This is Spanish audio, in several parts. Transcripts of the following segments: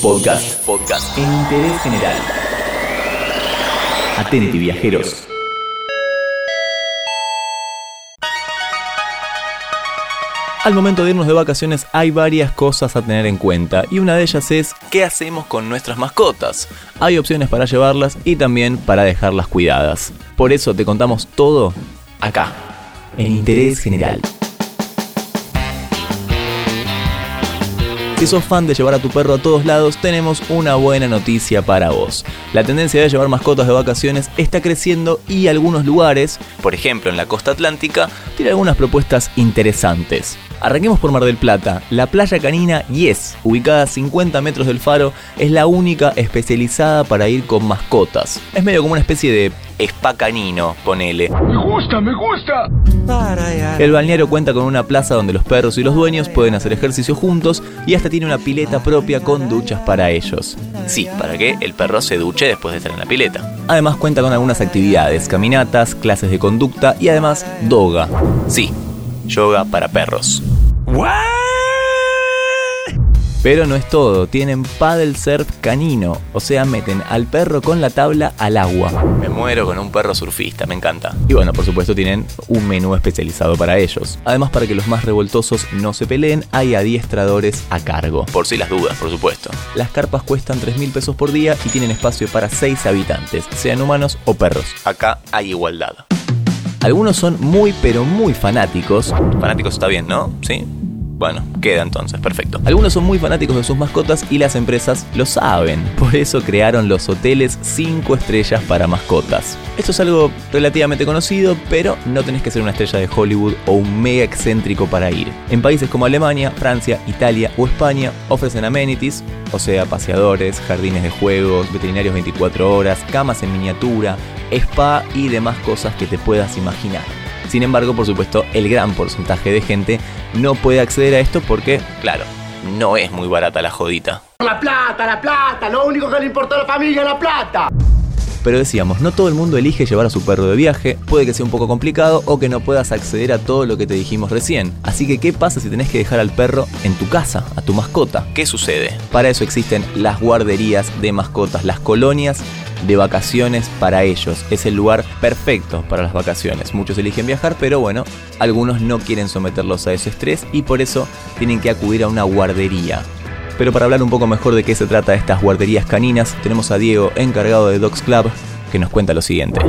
Podcast. Podcast. En interés general. Atenti, viajeros. Al momento de irnos de vacaciones hay varias cosas a tener en cuenta y una de ellas es qué hacemos con nuestras mascotas. Hay opciones para llevarlas y también para dejarlas cuidadas. Por eso te contamos todo acá, en Interés General. Si sos fan de llevar a tu perro a todos lados, tenemos una buena noticia para vos. La tendencia de llevar mascotas de vacaciones está creciendo y algunos lugares, por ejemplo en la costa atlántica, tienen algunas propuestas interesantes. Arranquemos por Mar del Plata. La playa canina Yes, ubicada a 50 metros del faro, es la única especializada para ir con mascotas. Es medio como una especie de spa canino, ponele. Me gusta, me gusta. El balneario cuenta con una plaza donde los perros y los dueños pueden hacer ejercicio juntos y hasta tiene una pileta propia con duchas para ellos. Sí, para que el perro se duche después de estar en la pileta. Además cuenta con algunas actividades, caminatas, clases de conducta y además doga. Sí, yoga para perros. Pero no es todo, tienen paddle surf canino, o sea, meten al perro con la tabla al agua. Me muero con un perro surfista, me encanta. Y bueno, por supuesto tienen un menú especializado para ellos. Además, para que los más revoltosos no se peleen, hay adiestradores a cargo. Por si las dudas, por supuesto. Las carpas cuestan 3 mil pesos por día y tienen espacio para 6 habitantes, sean humanos o perros. Acá hay igualdad. Algunos son muy pero muy fanáticos. Fanáticos está bien, ¿no? ¿Sí? Bueno, queda entonces, perfecto. Algunos son muy fanáticos de sus mascotas y las empresas lo saben. Por eso crearon los hoteles 5 estrellas para mascotas. Esto es algo relativamente conocido, pero no tenés que ser una estrella de Hollywood o un mega excéntrico para ir. En países como Alemania, Francia, Italia o España ofrecen amenities, o sea, paseadores, jardines de juegos, veterinarios 24 horas, camas en miniatura, spa y demás cosas que te puedas imaginar. Sin embargo, por supuesto, el gran porcentaje de gente no puede acceder a esto porque, claro, no es muy barata la jodita. La plata, la plata, lo único que le importa a la familia es la plata. Pero decíamos, no todo el mundo elige llevar a su perro de viaje, puede que sea un poco complicado o que no puedas acceder a todo lo que te dijimos recién. Así que, ¿qué pasa si tenés que dejar al perro en tu casa, a tu mascota? ¿Qué sucede? Para eso existen las guarderías de mascotas, las colonias de vacaciones para ellos. Es el lugar perfecto para las vacaciones. Muchos eligen viajar, pero bueno, algunos no quieren someterlos a ese estrés y por eso tienen que acudir a una guardería. Pero para hablar un poco mejor de qué se trata estas guarderías caninas, tenemos a Diego, encargado de Dogs Club, que nos cuenta lo siguiente.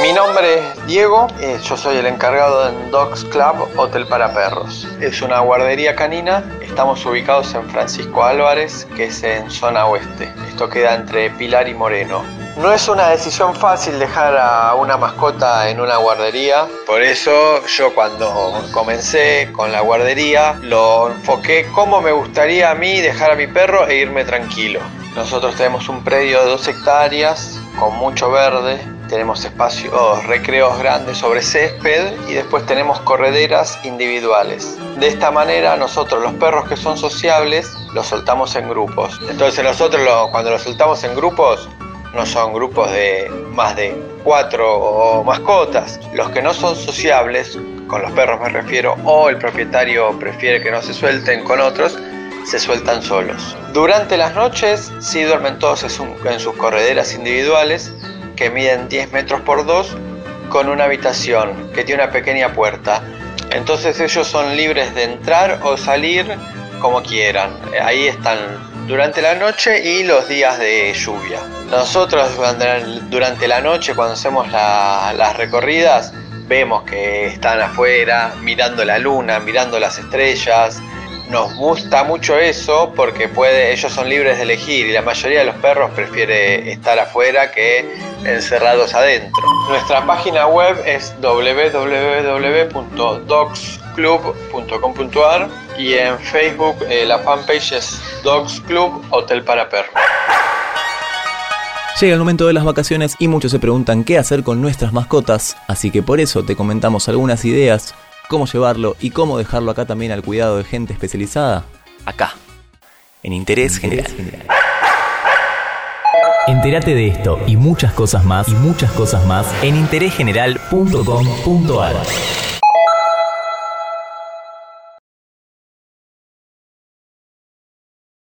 Mi nombre es Diego, eh, yo soy el encargado de Dogs Club Hotel para Perros. Es una guardería canina, estamos ubicados en Francisco Álvarez, que es en zona oeste. Esto queda entre Pilar y Moreno. No es una decisión fácil dejar a una mascota en una guardería, por eso yo cuando comencé con la guardería lo enfoqué como me gustaría a mí dejar a mi perro e irme tranquilo. Nosotros tenemos un predio de dos hectáreas con mucho verde, tenemos espacios recreos grandes sobre césped y después tenemos correderas individuales. De esta manera nosotros los perros que son sociables los soltamos en grupos. Entonces nosotros cuando los soltamos en grupos no son grupos de más de cuatro mascotas. Los que no son sociables, con los perros me refiero, o el propietario prefiere que no se suelten con otros, se sueltan solos. Durante las noches sí duermen todos en sus correderas individuales que miden 10 metros por 2 con una habitación que tiene una pequeña puerta. Entonces ellos son libres de entrar o salir como quieran. Ahí están durante la noche y los días de lluvia. Nosotros durante la noche cuando hacemos la- las recorridas vemos que están afuera mirando la luna, mirando las estrellas. Nos gusta mucho eso porque ellos son libres de elegir y la mayoría de los perros prefiere estar afuera que encerrados adentro. Nuestra página web es www.dogsclub.com.ar y en Facebook eh, la fanpage es Dogs Club Hotel para Perros. Llega el momento de las vacaciones y muchos se preguntan qué hacer con nuestras mascotas, así que por eso te comentamos algunas ideas, cómo llevarlo y cómo dejarlo acá también al cuidado de gente especializada, acá, en Interés General. Entérate de esto y muchas cosas más y muchas cosas más en interésgeneral.com.ar.